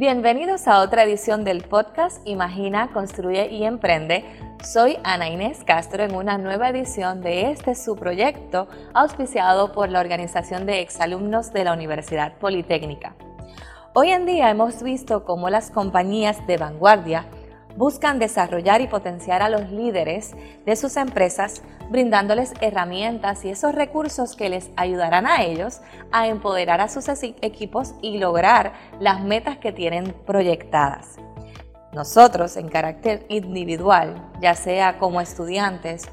Bienvenidos a otra edición del podcast Imagina, Construye y Emprende. Soy Ana Inés Castro en una nueva edición de este su proyecto auspiciado por la Organización de Exalumnos de la Universidad Politécnica. Hoy en día hemos visto cómo las compañías de vanguardia buscan desarrollar y potenciar a los líderes de sus empresas, brindándoles herramientas y esos recursos que les ayudarán a ellos a empoderar a sus equipos y lograr las metas que tienen proyectadas. Nosotros, en carácter individual, ya sea como estudiantes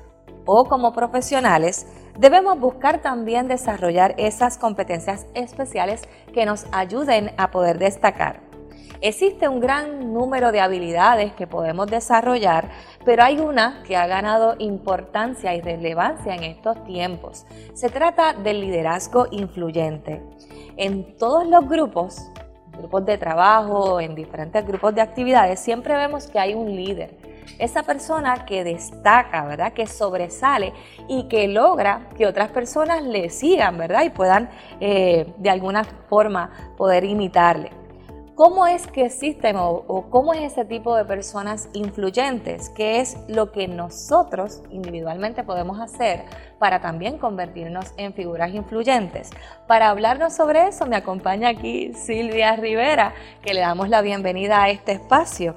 o como profesionales, debemos buscar también desarrollar esas competencias especiales que nos ayuden a poder destacar. Existe un gran número de habilidades que podemos desarrollar, pero hay una que ha ganado importancia y relevancia en estos tiempos. Se trata del liderazgo influyente. En todos los grupos, grupos de trabajo, en diferentes grupos de actividades, siempre vemos que hay un líder. Esa persona que destaca, ¿verdad? Que sobresale y que logra que otras personas le sigan, ¿verdad? Y puedan eh, de alguna forma poder imitarle. ¿Cómo es que existen o, cómo es ese tipo de personas influyentes? ¿Qué es lo que nosotros individualmente podemos hacer para también convertirnos en figuras influyentes? Para hablarnos sobre eso me acompaña aquí Silvia Rivera, que le damos la bienvenida a este espacio.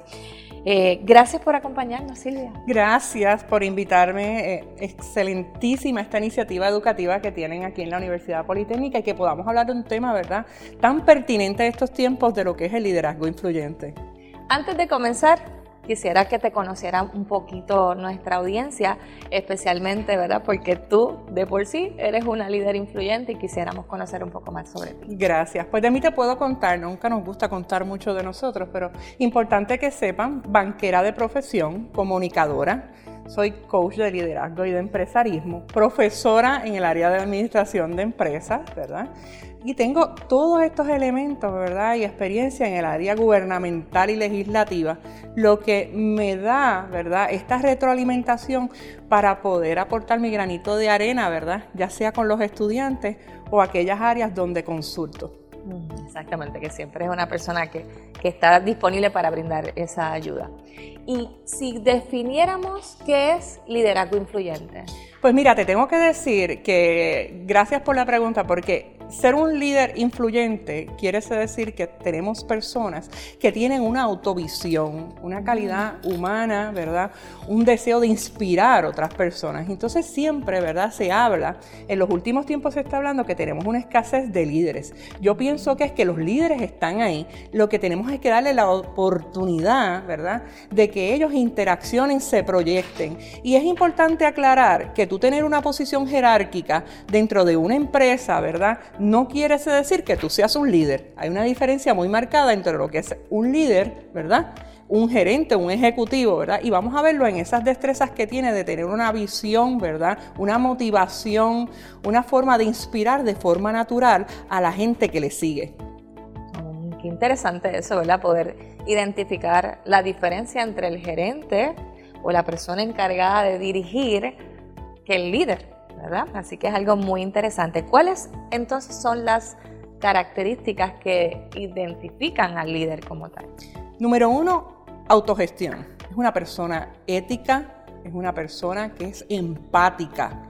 Eh, gracias por acompañarnos, Silvia. Gracias por invitarme. Eh, excelentísima esta iniciativa educativa que tienen aquí en la Universidad Politécnica y que podamos hablar de un tema, ¿verdad?, tan pertinente de estos tiempos de lo que es el liderazgo influyente. Antes de comenzar, quisiera que te conociera un poquito nuestra audiencia, especialmente, ¿verdad? Porque tú de por sí eres una líder influyente y quisiéramos conocer un poco más sobre ti. Gracias. Pues de mí te puedo contar, nunca nos gusta contar mucho de nosotros, pero importante que sepan, banquera de profesión, comunicadora, soy coach de liderazgo y de empresarismo, profesora en el área de administración de empresas, ¿verdad? Y tengo todos estos elementos, ¿verdad? Y experiencia en el área gubernamental y legislativa, lo que me da, ¿verdad? Esta retroalimentación para poder aportar mi granito de arena, ¿verdad? Ya sea con los estudiantes o aquellas áreas donde consulto. Exactamente, que siempre es una persona que, que, está disponible para brindar esa ayuda. Y si definiéramos qué es liderazgo influyente. Pues mira, te tengo que decir que gracias por la pregunta, porque ser un líder influyente quiere decir que tenemos personas que tienen una autovisión, una calidad humana, ¿verdad? Un deseo de inspirar a otras personas. Entonces siempre, ¿verdad? Se habla, en los últimos tiempos se está hablando que tenemos una escasez de líderes. Yo pienso que es que los líderes están ahí, lo que tenemos es que darle la oportunidad, ¿verdad? De que ellos interaccionen, se proyecten. Y es importante aclarar que tú tener una posición jerárquica dentro de una empresa, ¿verdad? No quiere decir que tú seas un líder. Hay una diferencia muy marcada entre lo que es un líder, ¿verdad? Un gerente, un ejecutivo, ¿verdad? Y vamos a verlo en esas destrezas que tiene de tener una visión, ¿verdad? Una motivación, una forma de inspirar de forma natural a la gente que le sigue. Mm, qué interesante eso, ¿verdad? Poder identificar la diferencia entre el gerente o la persona encargada de dirigir que el líder. Así que es algo muy interesante. ¿Cuáles entonces son las características que identifican al líder como tal? Número uno, autogestión. Es una persona ética, es una persona que es empática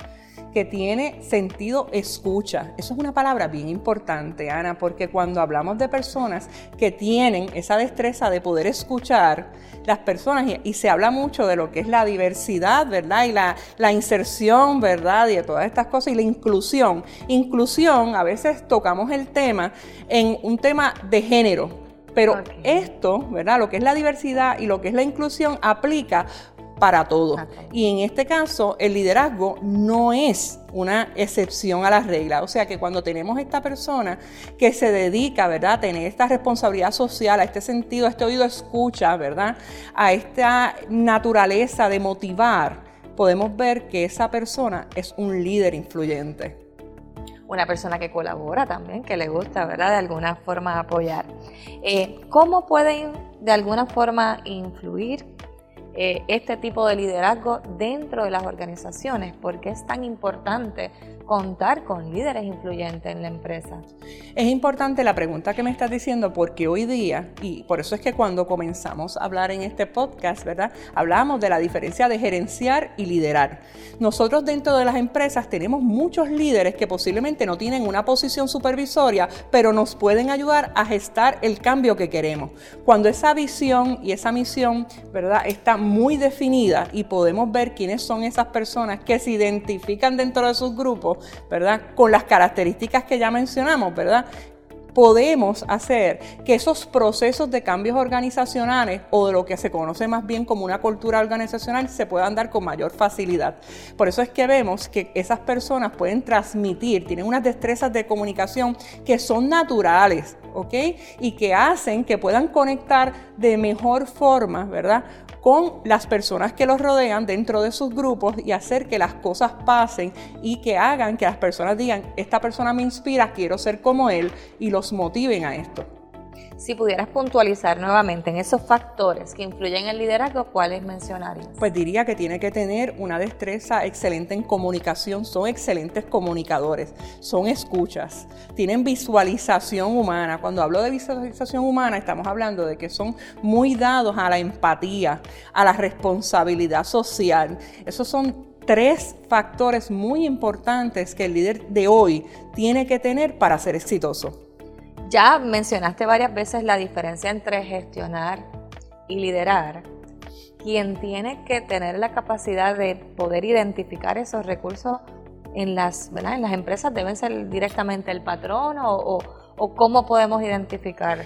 que tiene sentido escucha. Eso es una palabra bien importante, Ana, porque cuando hablamos de personas que tienen esa destreza de poder escuchar, las personas, y, se habla mucho de lo que es la diversidad, ¿verdad? Y la, la, inserción, ¿verdad? Y de todas estas cosas, y la inclusión. Inclusión, a veces tocamos el tema en un tema de género, pero esto, ¿verdad? Lo que es la diversidad y lo que es la inclusión aplica para todo. Y en este caso, el liderazgo no es una excepción a la regla. O sea que cuando tenemos esta persona que se dedica, ¿verdad?, a tener esta responsabilidad social, a este sentido, a este oído escucha, ¿verdad?, a esta naturaleza de motivar, podemos ver que esa persona es un líder influyente. Una persona que colabora también, que le gusta, ¿verdad?, de alguna forma apoyar. Eh, ¿Cómo pueden de alguna forma influir eh, este tipo de liderazgo dentro de las organizaciones, porque es tan importante contar con líderes influyentes en la empresa? Es importante la pregunta que me estás diciendo porque hoy día, y por eso es que cuando comenzamos a hablar en este podcast, ¿verdad? Hablamos de la diferencia de gerenciar y liderar. Nosotros dentro de las empresas tenemos muchos líderes que posiblemente no tienen una posición supervisoria, pero nos pueden ayudar a gestar el cambio que queremos. Cuando esa visión y esa misión, ¿verdad? Está muy definida y podemos ver quiénes son esas personas que se identifican dentro de sus grupos, ¿verdad? Con las características que ya mencionamos, ¿verdad? Podemos hacer que esos procesos de cambios organizacionales o de lo que se conoce más bien como una cultura organizacional se puedan dar con mayor facilidad. Por eso es que vemos que esas personas pueden transmitir, tienen unas destrezas de comunicación que son naturales, ¿ok? Y que hacen que puedan conectar de mejor forma, ¿verdad? con las personas que los rodean dentro de sus grupos y hacer que las cosas pasen y que hagan que las personas digan, esta persona me inspira, quiero ser como él y los motiven a esto. Si pudieras puntualizar nuevamente en esos factores que influyen en el liderazgo, ¿cuáles mencionarías? Pues diría que tiene que tener una destreza excelente en comunicación, son excelentes comunicadores, son escuchas, tienen visualización humana. Cuando hablo de visualización humana, estamos hablando de que son muy dados a la empatía, a la responsabilidad social. Esos son tres factores muy importantes que el líder de hoy tiene que tener para ser exitoso. Ya mencionaste varias veces la diferencia entre gestionar y liderar. Quien tiene que tener la capacidad de poder identificar esos recursos en las, En las empresas deben ser directamente el patrón o, o cómo podemos identificar.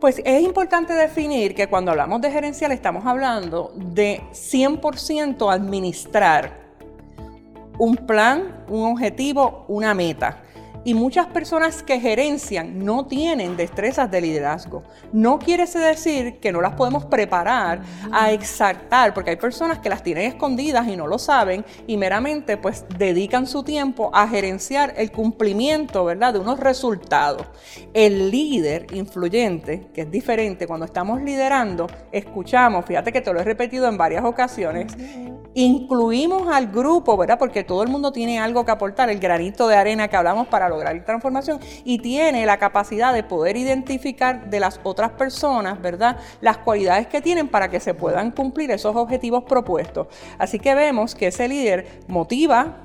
Pues es importante definir que cuando hablamos de gerencial estamos hablando de 100% administrar un plan, un objetivo, una meta. Y muchas personas que gerencian no tienen destrezas de liderazgo. No quiere decir que no las podemos preparar a exaltar, porque hay personas que las tienen escondidas y no lo saben y meramente pues dedican su tiempo a gerenciar el cumplimiento, ¿verdad?, de unos resultados. El líder influyente, que es diferente cuando estamos liderando, escuchamos, fíjate que te lo he repetido en varias ocasiones, incluimos al grupo, ¿verdad? Porque todo el mundo tiene algo que aportar, el granito de arena que hablamos para lograr transformación y tiene la capacidad de poder identificar de las otras personas, ¿verdad? Las cualidades que tienen para que se puedan cumplir esos objetivos propuestos. Así que vemos que ese líder motiva,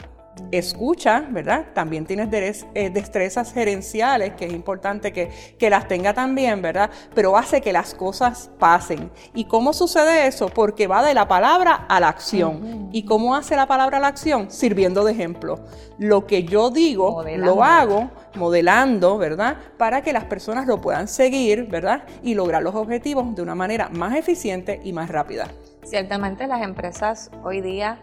escucha, ¿verdad? También tienes eh, destrezas gerenciales, que es importante que, las tenga también, ¿verdad? Pero hace que las cosas pasen. ¿Y cómo sucede eso? Porque va de la palabra a la acción. ¿Y cómo hace la palabra a la acción? Sirviendo de ejemplo. Lo que yo digo, lo hago modelando, ¿verdad? Para que las personas lo puedan seguir, ¿verdad? Y lograr los objetivos de una manera más eficiente y más rápida. Ciertamente las empresas hoy día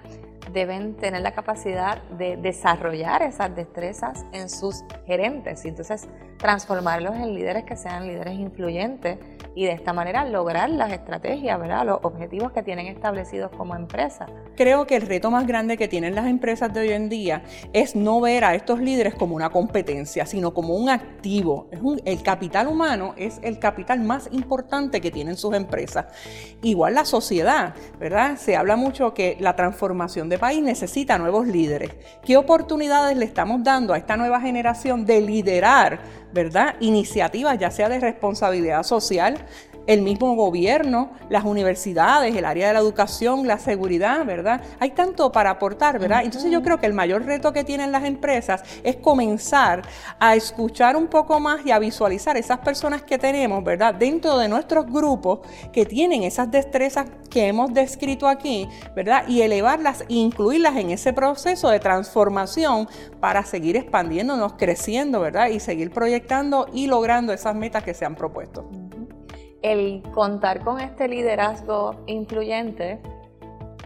deben tener la capacidad de desarrollar esas destrezas en sus gerentes y entonces transformarlos en líderes que sean líderes influyentes y de esta manera lograr las estrategias, ¿verdad? los objetivos que tienen establecidos como empresa. Creo que el reto más grande que tienen las empresas de hoy en día es no ver a estos líderes como una competencia, sino como un activo. El capital humano es el capital más importante que tienen sus empresas. Igual la sociedad, ¿verdad? Se habla mucho que la transformación de país necesita nuevos líderes. ¿Qué oportunidades le estamos dando a esta nueva generación de liderar, ¿verdad? Iniciativas, ya sea de responsabilidad social, el mismo gobierno, las universidades, el área de la educación, la seguridad, ¿verdad? Hay tanto para aportar, ¿verdad? Entonces yo creo que el mayor reto que tienen las empresas es comenzar a escuchar un poco más y a visualizar esas personas que tenemos, ¿verdad? Dentro de nuestros grupos que tienen esas destrezas que hemos descrito aquí, ¿verdad? Y elevarlas e incluirlas en ese proceso de transformación para seguir expandiéndonos, creciendo, ¿verdad? Y seguir proyectando y logrando esas metas que se han propuesto el contar con este liderazgo influyente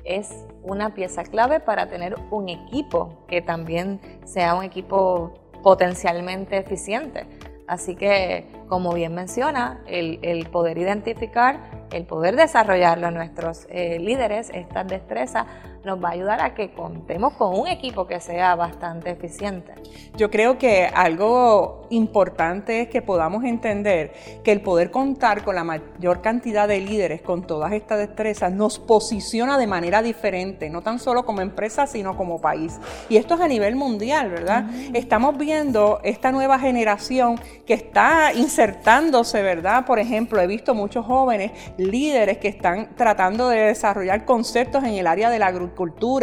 es una pieza clave para tener un equipo que también sea un equipo potencialmente eficiente. Así que, como bien menciona, el, poder identificar el poder desarrollarlo en nuestros eh, líderes, estas destrezas, nos va a ayudar a que contemos con un equipo que sea bastante eficiente. Yo creo que algo importante es que podamos entender que el poder contar con la mayor cantidad de líderes con todas estas destrezas nos posiciona de manera diferente, no tan solo como empresa, sino como país. Y esto es a nivel mundial, ¿verdad? Estamos viendo esta nueva generación que está insertándose, ¿verdad? Por ejemplo, he visto muchos jóvenes líderes que están tratando de desarrollar conceptos en el área de la agricultura,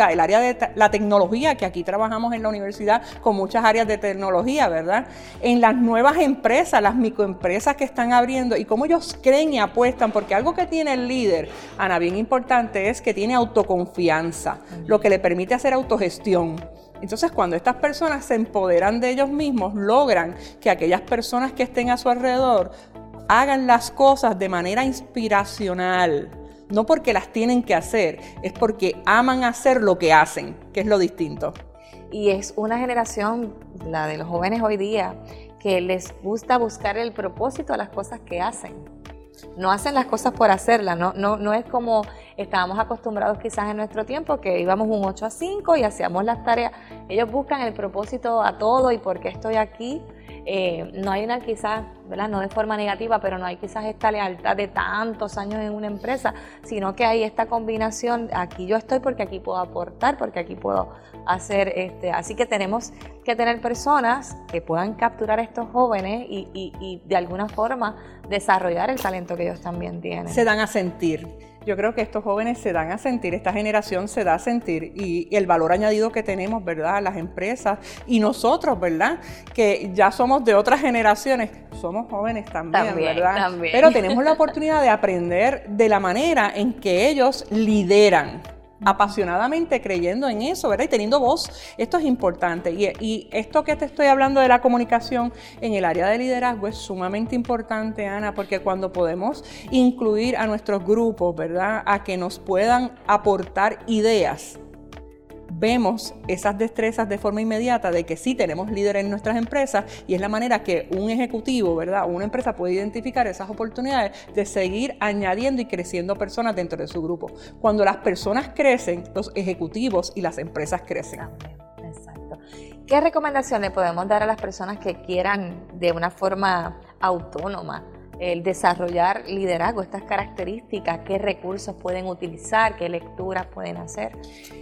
el área de la tecnología, que aquí trabajamos en la universidad con muchas áreas de tecnología, ¿verdad? En las nuevas empresas, las microempresas que están abriendo y cómo ellos creen y apuestan, porque algo que tiene el líder, Ana, bien importante, es que tiene autoconfianza, lo que le permite hacer autogestión. Entonces, cuando estas personas se empoderan de ellos mismos, logran que aquellas personas que estén a su alrededor hagan las cosas de manera inspiracional, no porque las tienen que hacer, es porque aman hacer lo que hacen, que es lo distinto. Y es una generación, la de los jóvenes hoy día, que les gusta buscar el propósito a las cosas que hacen. No hacen las cosas por hacerlas, no, no, no es como estábamos acostumbrados quizás en nuestro tiempo, que íbamos un 8 a 5 y hacíamos las tareas. Ellos buscan el propósito a todo y por qué estoy aquí. Eh, no hay una quizás, ¿verdad? No de forma negativa, pero no hay quizás esta lealtad de tantos años en una empresa, sino que hay esta combinación, aquí yo estoy porque aquí puedo aportar, porque aquí puedo hacer, este, así que tenemos que tener personas que puedan capturar a estos jóvenes y, y de alguna forma desarrollar el talento que ellos también tienen. Se dan a sentir yo creo que estos jóvenes se dan a sentir, esta generación se da a sentir y, el valor añadido que tenemos, ¿verdad? Las empresas y nosotros, ¿verdad? Que ya somos de otras generaciones, somos jóvenes también, ¿verdad? Pero tenemos la oportunidad de aprender de la manera en que ellos lideran apasionadamente creyendo en eso, ¿verdad? Y teniendo voz. Esto es importante. Y, esto que te estoy hablando de la comunicación en el área de liderazgo es sumamente importante, Ana, porque cuando podemos incluir a nuestros grupos, ¿verdad? A que nos puedan aportar ideas vemos esas destrezas de forma inmediata de que sí tenemos líderes en nuestras empresas y es la manera que un ejecutivo, ¿verdad? una empresa puede identificar esas oportunidades de seguir añadiendo y creciendo personas dentro de su grupo. Cuando las personas crecen, los ejecutivos y las empresas crecen. Exacto. ¿Qué recomendaciones podemos dar a las personas que quieran de una forma autónoma el desarrollar liderazgo, estas características, qué recursos pueden utilizar, qué lecturas pueden hacer.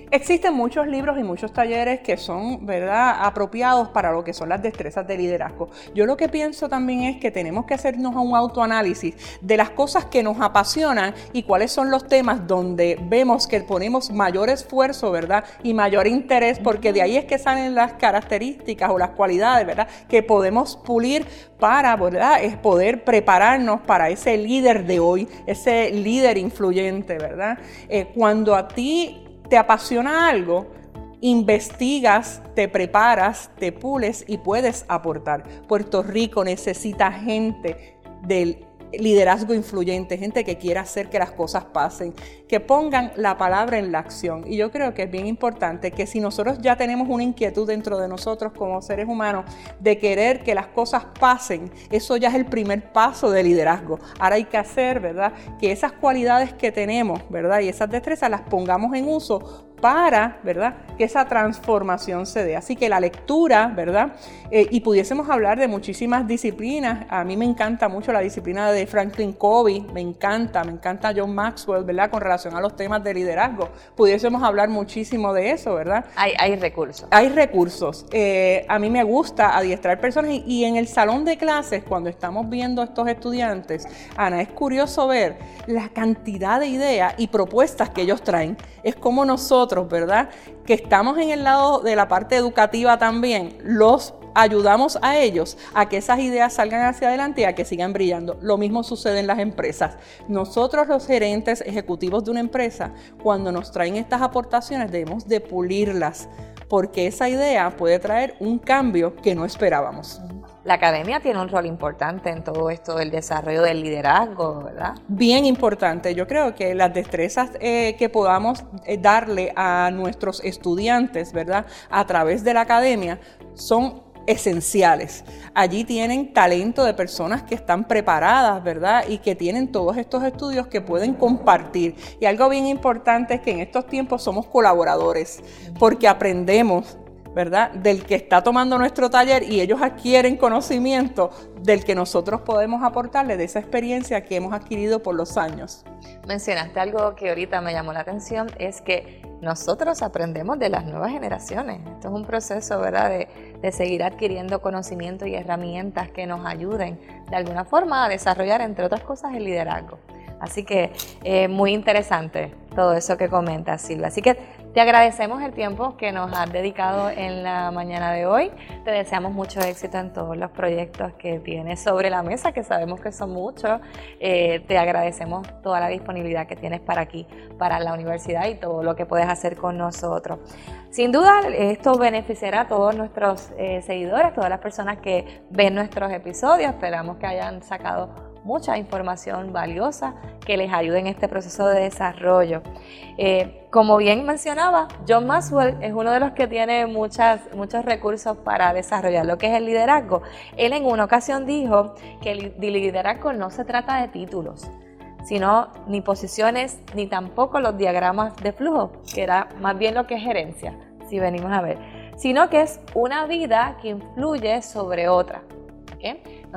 Existen muchos libros y muchos talleres que son, ¿verdad?, apropiados para lo que son las destrezas de liderazgo. Yo lo que pienso también es que tenemos que hacernos un autoanálisis de las cosas que nos apasionan y cuáles son los temas donde vemos que ponemos mayor esfuerzo, ¿verdad?, y mayor interés, porque de ahí es que salen las características o las cualidades, ¿verdad?, que podemos pulir para, ¿verdad?, es poder para ese líder de hoy, ese líder influyente, ¿verdad? Eh, cuando a ti te apasiona algo, investigas, te preparas, te pules y puedes aportar. Puerto Rico necesita gente del liderazgo influyente, gente que quiera hacer que las cosas pasen, que pongan la palabra en la acción. Y yo creo que es bien importante que si nosotros ya tenemos una inquietud dentro de nosotros como seres humanos de querer que las cosas pasen, eso ya es el primer paso de liderazgo. Ahora hay que hacer, ¿verdad? Que esas cualidades que tenemos, ¿verdad? Y esas destrezas las pongamos en uso para, ¿verdad?, que esa transformación se dé. Así que la lectura, ¿verdad? Eh, y pudiésemos hablar de muchísimas disciplinas. A mí me encanta mucho la disciplina de Franklin Covey, me encanta, me encanta John Maxwell, ¿verdad?, con relación a los temas de liderazgo. Pudiésemos hablar muchísimo de eso, ¿verdad? Hay, hay recursos. Hay recursos. Eh, a mí me gusta adiestrar personas y, y en el salón de clases, cuando estamos viendo a estos estudiantes, Ana, es curioso ver la cantidad de ideas y propuestas que ellos traen. Es como nosotros ¿verdad? Que estamos en el lado de la parte educativa también, los ayudamos a ellos a que esas ideas salgan hacia adelante y a que sigan brillando. Lo mismo sucede en las empresas. Nosotros los gerentes ejecutivos de una empresa, cuando nos traen estas aportaciones, debemos de pulirlas, porque esa idea puede traer un cambio que no esperábamos. La academia tiene un rol importante en todo esto del desarrollo del liderazgo, ¿verdad? Bien importante. Yo creo que las destrezas eh, que podamos eh, darle a nuestros estudiantes, ¿verdad? A través de la academia son esenciales. Allí tienen talento de personas que están preparadas, ¿verdad? Y que tienen todos estos estudios que pueden compartir. Y algo bien importante es que en estos tiempos somos colaboradores, porque aprendemos ¿verdad? Del que está tomando nuestro taller y ellos adquieren conocimiento del que nosotros podemos aportarle de esa experiencia que hemos adquirido por los años. Mencionaste algo que ahorita me llamó la atención, es que nosotros aprendemos de las nuevas generaciones. Esto es un proceso, ¿verdad?, de, de seguir adquiriendo conocimiento y herramientas que nos ayuden de alguna forma a desarrollar, entre otras cosas, el liderazgo. Así que eh, muy interesante todo eso que comentas, Silvia. Así que te agradecemos el tiempo que nos has dedicado en la mañana de hoy. Te deseamos mucho éxito en todos los proyectos que tienes sobre la mesa, que sabemos que son muchos. Eh, te agradecemos toda la disponibilidad que tienes para aquí, para la universidad y todo lo que puedes hacer con nosotros. Sin duda, esto beneficiará a todos nuestros eh, seguidores, todas las personas que ven nuestros episodios. Esperamos que hayan sacado mucha información valiosa que les ayude en este proceso de desarrollo. Eh, como bien mencionaba, John Maxwell es uno de los que tiene muchas, muchos recursos para desarrollar lo que es el liderazgo. Él en una ocasión dijo que el liderazgo no se trata de títulos, sino ni posiciones, ni tampoco los diagramas de flujo, que era más bien lo que es gerencia, si venimos a ver, sino que es una vida que influye sobre otra.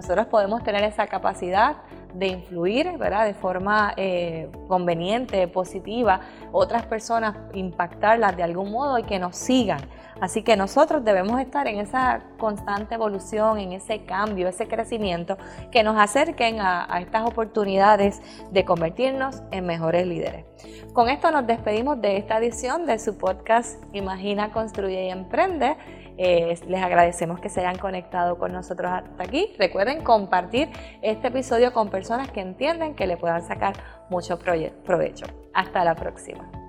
Nosotros podemos tener esa capacidad de influir ¿verdad? de forma eh, conveniente, positiva, otras personas, impactarlas de algún modo y que nos sigan. Así que nosotros debemos estar en esa constante evolución, en ese cambio, ese crecimiento que nos acerquen a, a estas oportunidades de convertirnos en mejores líderes. Con esto nos despedimos de esta edición de su podcast Imagina, Construye y Emprende. Eh, les agradecemos que se hayan conectado con nosotros hasta aquí. Recuerden compartir este episodio con personas que entienden que le puedan sacar mucho provecho. Hasta la próxima.